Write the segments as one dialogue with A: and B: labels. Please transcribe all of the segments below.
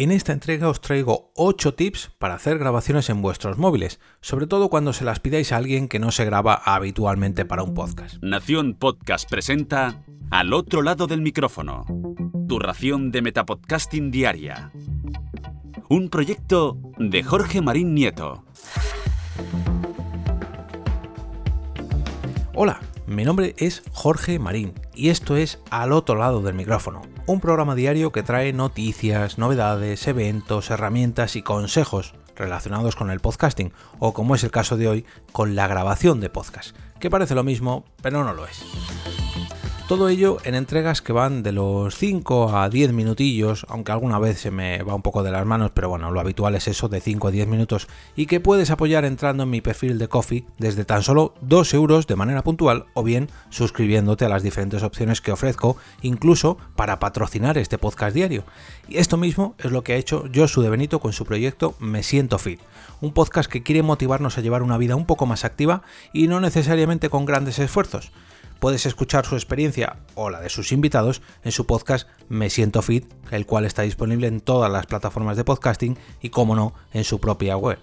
A: En esta entrega os traigo 8 tips para hacer grabaciones en vuestros móviles, sobre todo cuando se las pidáis a alguien que no se graba habitualmente para un podcast.
B: Nación Podcast presenta Al otro lado del micrófono, tu ración de Metapodcasting Diaria. Un proyecto de Jorge Marín Nieto.
A: Hola, mi nombre es Jorge Marín y esto es Al otro lado del micrófono, un programa diario que trae noticias, novedades, eventos, herramientas y consejos relacionados con el podcasting o como es el caso de hoy, con la grabación de podcast, que parece lo mismo, pero no lo es. Todo ello en entregas que van de los 5 a 10 minutillos, aunque alguna vez se me va un poco de las manos, pero bueno, lo habitual es eso de 5 a 10 minutos, y que puedes apoyar entrando en mi perfil de Coffee desde tan solo 2 euros de manera puntual o bien suscribiéndote a las diferentes opciones que ofrezco, incluso para patrocinar este podcast diario. Y esto mismo es lo que ha hecho Josu de Benito con su proyecto Me Siento Fit, un podcast que quiere motivarnos a llevar una vida un poco más activa y no necesariamente con grandes esfuerzos puedes escuchar su experiencia o la de sus invitados en su podcast Me Siento Fit, el cual está disponible en todas las plataformas de podcasting y, como no, en su propia web,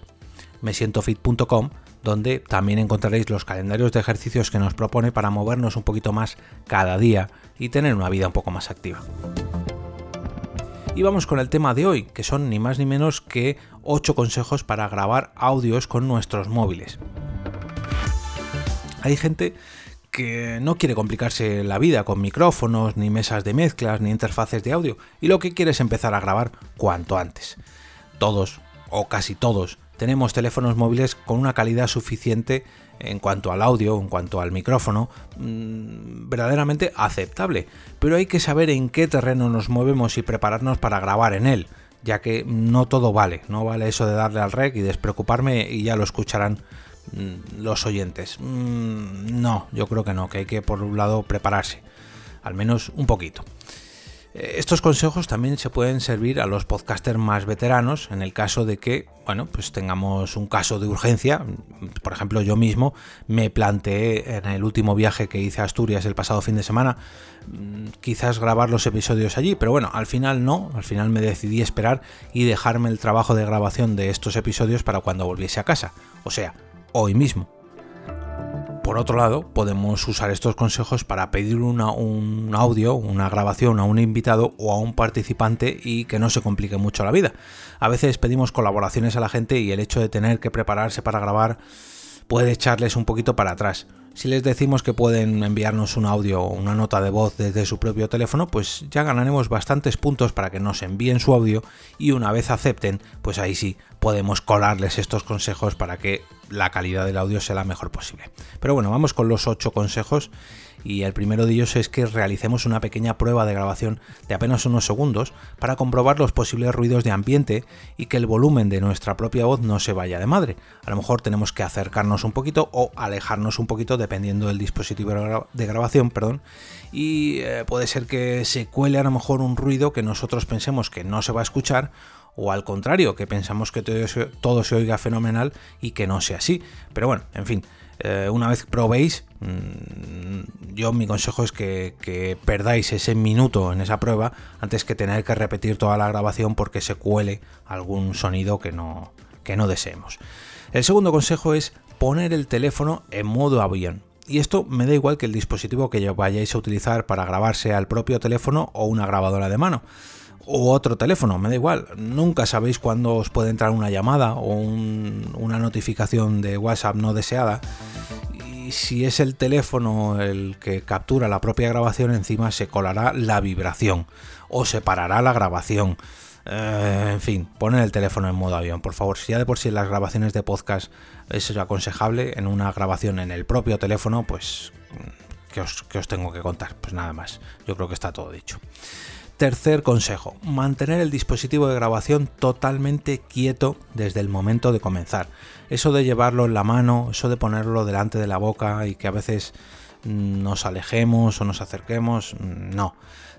A: mesientofit.com, donde también encontraréis los calendarios de ejercicios que nos propone para movernos un poquito más cada día y tener una vida un poco más activa. Y vamos con el tema de hoy, que son ni más ni menos que 8 consejos para grabar audios con nuestros móviles. Hay gente que no quiere complicarse la vida con micrófonos, ni mesas de mezclas, ni interfaces de audio, y lo que quiere es empezar a grabar cuanto antes. Todos, o casi todos, tenemos teléfonos móviles con una calidad suficiente en cuanto al audio, en cuanto al micrófono, mmm, verdaderamente aceptable, pero hay que saber en qué terreno nos movemos y prepararnos para grabar en él, ya que no todo vale, no vale eso de darle al rec y despreocuparme y ya lo escucharán Mm, los oyentes. Mm, no, yo creo que no, que hay que por un lado prepararse, al menos un poquito. Eh, estos consejos también se pueden servir a los podcasters más veteranos en el caso de que, bueno, pues tengamos un caso de urgencia. Por ejemplo, yo mismo me planteé en el último viaje que hice a Asturias el pasado fin de semana, mm, quizás grabar los episodios allí, pero bueno, al final no, al final me decidí esperar y dejarme el trabajo de grabación de estos episodios para cuando volviese a casa. O sea, hoy mismo. Por otro lado, podemos usar estos consejos para pedir un audio, una grabación a un invitado o a un participante y que no se complique mucho la vida. A veces pedimos colaboraciones a la gente y el hecho de tener que prepararse para grabar puede echarles un poquito para atrás. Si les decimos que pueden enviarnos un audio o una nota de voz desde su propio teléfono, pues ya ganaremos bastantes puntos para que nos envíen su audio y una vez acepten, pues ahí sí podemos colarles estos consejos para que la calidad del audio sea la mejor posible. Pero bueno, vamos con los 8 consejos y el primero de ellos es que realicemos una pequeña prueba de grabación de apenas unos segundos para comprobar los posibles ruidos de ambiente y que el volumen de nuestra propia voz no se vaya de madre. A lo mejor tenemos que acercarnos un poquito o alejarnos un poquito dependiendo del dispositivo de grabación, perdón, y eh, puede ser que se cuele a lo mejor un ruido que nosotros pensemos que no se va a escuchar o al contrario, que pensamos que todo se, oiga fenomenal y que no sea así. Pero bueno, en fin, eh, una vez probéis, mm, yo mi consejo es que, perdáis ese minuto en esa prueba antes que tener que repetir toda la grabación porque se cuele algún sonido que no, que no deseemos. El segundo consejo es poner el teléfono en modo avión. Y esto me da igual que el dispositivo que vayáis a utilizar para grabarse al propio teléfono o una grabadora de mano o otro teléfono, me da igual. Nunca sabéis cuándo os puede entrar una llamada o una notificación de WhatsApp no deseada. Si es el teléfono el que captura la propia grabación, encima se colará la vibración o se parará la grabación. Eh, en fin, poner el teléfono en modo avión, por favor. Si ya de por sí las grabaciones de podcast es aconsejable, en una grabación en el propio teléfono, pues, ¿qué os, qué os tengo que contar? Pues nada más. Yo creo que está todo dicho. Tercer consejo, mantener el dispositivo de grabación totalmente quieto desde el momento de comenzar. Eso de llevarlo en la mano, eso de ponerlo delante de la boca y que a veces mm, nos alejemos o nos acerquemos, mm, no.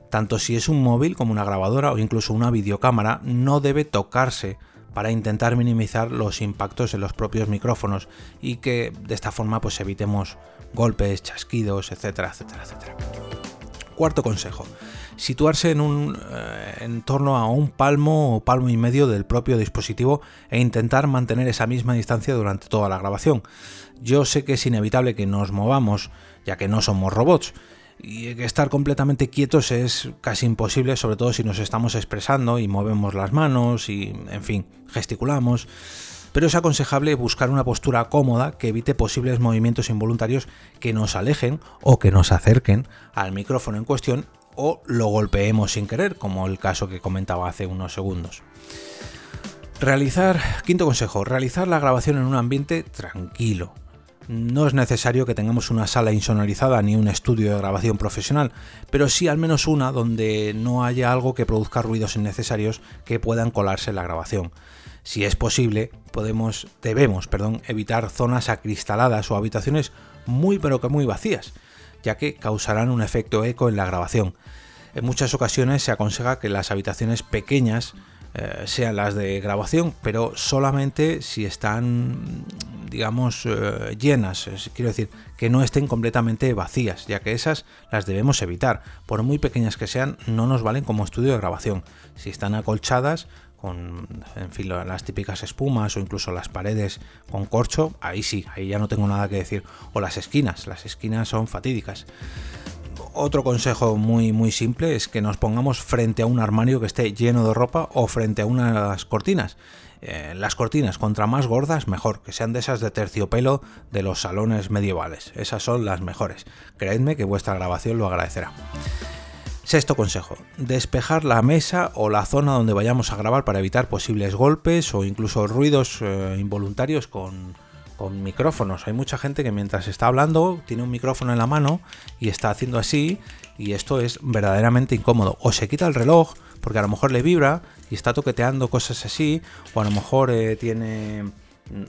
A: Tanto si es un móvil como una grabadora o incluso una videocámara, no debe tocarse para intentar minimizar los impactos en los propios micrófonos y que de esta forma pues evitemos golpes, chasquidos, etcétera, etcétera, etcétera. Cuarto consejo, situarse en, un, eh, en torno a un palmo o palmo y medio del propio dispositivo e intentar mantener esa misma distancia durante toda la grabación. Yo sé que es inevitable que nos movamos, ya que no somos robots, y que estar completamente quietos es casi imposible, sobre todo si nos estamos expresando y movemos las manos y, en fin, gesticulamos. Pero es aconsejable buscar una postura cómoda que evite posibles movimientos involuntarios que nos alejen o que nos acerquen al micrófono en cuestión o lo golpeemos sin querer, como el caso que comentaba hace unos segundos. Realizar, quinto consejo, realizar la grabación en un ambiente tranquilo, no es necesario que tengamos una sala insonorizada ni un estudio de grabación profesional, pero sí al menos una donde no haya algo que produzca ruidos innecesarios que puedan colarse en la grabación. Si es posible, debemos, evitar zonas acristaladas o habitaciones muy pero que muy vacías, ya que causarán un efecto eco en la grabación. En muchas ocasiones se aconseja que las habitaciones pequeñas eh, sean las de grabación, pero solamente si están, digamos, eh, llenas. quiero decir, que no estén completamente vacías, ya que esas las debemos evitar. Por muy pequeñas que sean, no nos valen como estudio de grabación. Si están acolchadas, con en fin, las típicas espumas o incluso las paredes con corcho, ahí sí, ahí ya no tengo nada que decir. O las esquinas, las esquinas son fatídicas otro consejo muy muy simple es que nos pongamos frente a un armario que esté lleno de ropa o frente a unas cortinas. Eh, las cortinas, contra más gordas, mejor, que sean de esas de terciopelo de los salones medievales. Esas son las mejores. Creedme que vuestra grabación lo agradecerá. Sexto consejo, despejar la mesa o la zona donde vayamos a grabar para evitar posibles golpes o incluso ruidos eh, involuntarios con, micrófonos. Hay mucha gente que mientras está hablando tiene un micrófono en la mano y está haciendo así y esto es verdaderamente incómodo. O se quita el reloj porque a lo mejor le vibra y está toqueteando cosas así o a lo mejor eh, tiene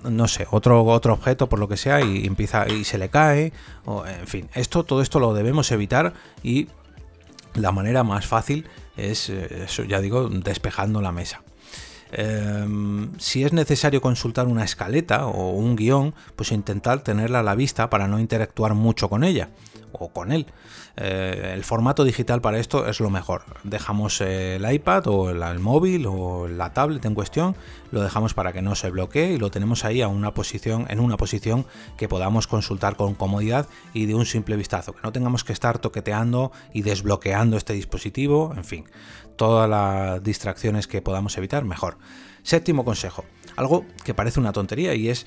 A: no sé, otro, otro objeto por lo que sea y empieza y se le cae o en fin, esto todo esto lo debemos evitar y la manera más fácil es eh, ya digo despejando la mesa. Em, si es necesario consultar una escaleta o un guion, pues intentar tenerla a la vista para no interactuar mucho con ella o con él. Eh, el formato digital para esto es lo mejor. Dejamos el iPad o el, móvil o la tablet en cuestión, lo dejamos para que no se bloquee y lo tenemos ahí a una posición, en una posición que podamos consultar con comodidad y de un simple vistazo, que no tengamos que estar toqueteando y desbloqueando este dispositivo, en fin, todas las distracciones que podamos evitar, mejor. Séptimo consejo, algo que parece una tontería y es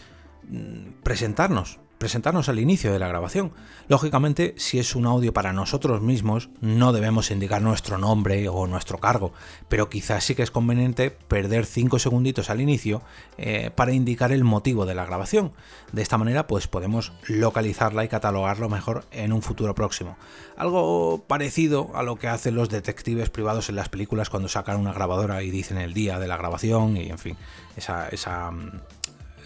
A: mm, presentarnos, presentarnos al inicio de la grabación. Lógicamente, si es un audio para nosotros mismos, no debemos indicar nuestro nombre o nuestro cargo, pero quizás sí que es conveniente perder 5 segunditos al inicio eh, para indicar el motivo de la grabación. De esta manera, pues podemos localizarla y catalogarlo mejor en un futuro próximo. Algo parecido a lo que hacen los detectives privados en las películas cuando sacan una grabadora y dicen el día de la grabación y en fin, esa, esa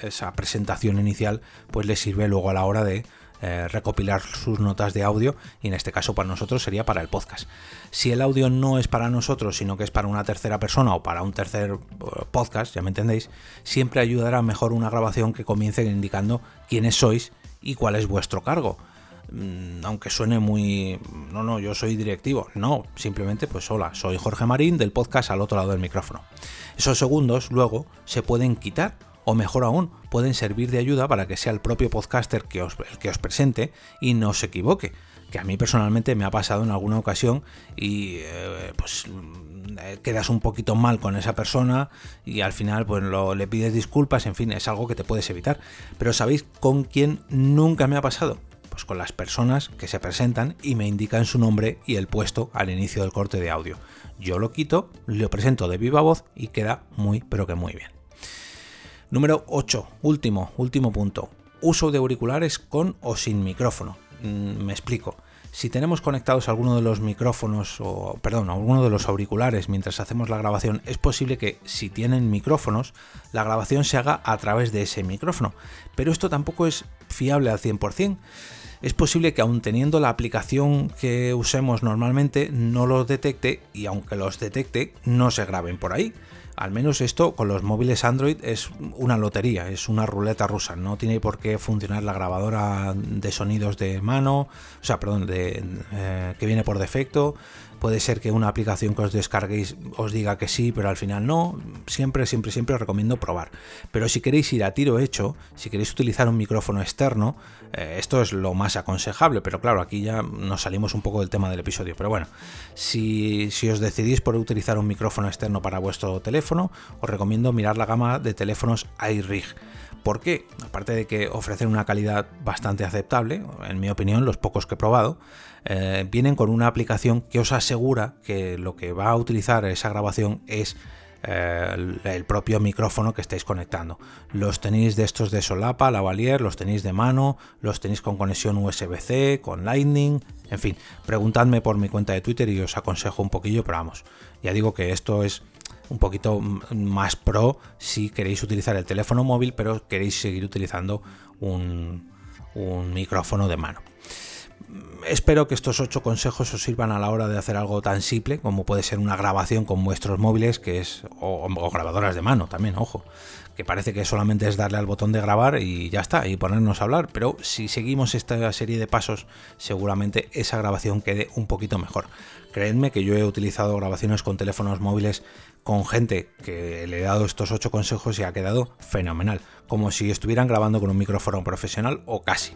A: esa presentación inicial pues le sirve luego a la hora de eh, recopilar sus notas de audio y en este caso para nosotros sería para el podcast. Si el audio no es para nosotros, sino que es para una tercera persona o para un tercer eh, podcast, ya me entendéis, siempre ayudará mejor una grabación que comience indicando quiénes sois y cuál es vuestro cargo. Mm, aunque suene muy... No, no, yo soy directivo. No, simplemente pues hola, soy Jorge Marín del podcast al otro lado del micrófono. Esos segundos luego se pueden quitar o mejor aún, pueden servir de ayuda para que sea el propio podcaster que os, el que os presente y no se equivoque. Que a mí personalmente me ha pasado en alguna ocasión y eh, pues eh, quedas un poquito mal con esa persona y al final pues le pides disculpas, en fin, es algo que te puedes evitar. Pero ¿sabéis con quién nunca me ha pasado? Pues con las personas que se presentan y me indican su nombre y el puesto al inicio del corte de audio. Yo lo quito, lo presento de viva voz y queda muy pero que muy bien. Número 8, último, último punto. Uso de auriculares con o sin micrófono. Mm, me explico. Si tenemos conectados alguno de los micrófonos o, perdón, alguno de los auriculares mientras hacemos la grabación, es posible que si tienen micrófonos, la grabación se haga a través de ese micrófono. Pero esto tampoco es fiable al 100%. Es posible que aun teniendo la aplicación que usemos normalmente no los detecte y aunque los detecte no se graben por ahí. Al menos esto con los móviles Android es una lotería, es una ruleta rusa. No tiene por qué funcionar la grabadora de sonidos de mano, o sea, perdón, de, eh, que viene por defecto. Puede ser que una aplicación que os descarguéis os diga que sí, pero al final no. Siempre, siempre, siempre os recomiendo probar. Pero si queréis ir a tiro hecho, si queréis utilizar un micrófono externo, eh, esto es lo más aconsejable. Pero claro, aquí ya nos salimos un poco del tema del episodio. Pero bueno, si, si os decidís por utilizar un micrófono externo para vuestro teléfono, os recomiendo mirar la gama de teléfonos iRig. ¿Por qué? Aparte de que ofrecen una calidad bastante aceptable, en mi opinión, los pocos que he probado, eh, vienen con una aplicación que os asegura que lo que va a utilizar esa grabación es eh, el, propio micrófono que estáis conectando. Los tenéis de estos de solapa, lavalier, los tenéis de mano, los tenéis con conexión USB-C, con Lightning, en fin, preguntadme por mi cuenta de Twitter y os aconsejo un poquillo, pero vamos, ya digo que esto es un poquito más pro si queréis utilizar el teléfono móvil, pero queréis seguir utilizando un, micrófono de mano. Espero que estos ocho consejos os sirvan a la hora de hacer algo tan simple como puede ser una grabación con vuestros móviles, que es o, grabadoras de mano también, ojo, que parece que solamente es darle al botón de grabar y ya está, y ponernos a hablar, pero si seguimos esta serie de pasos, seguramente esa grabación quede un poquito mejor. Creedme que yo he utilizado grabaciones con teléfonos móviles con gente que le he dado estos ocho consejos y ha quedado fenomenal, como si estuvieran grabando con un micrófono profesional o casi.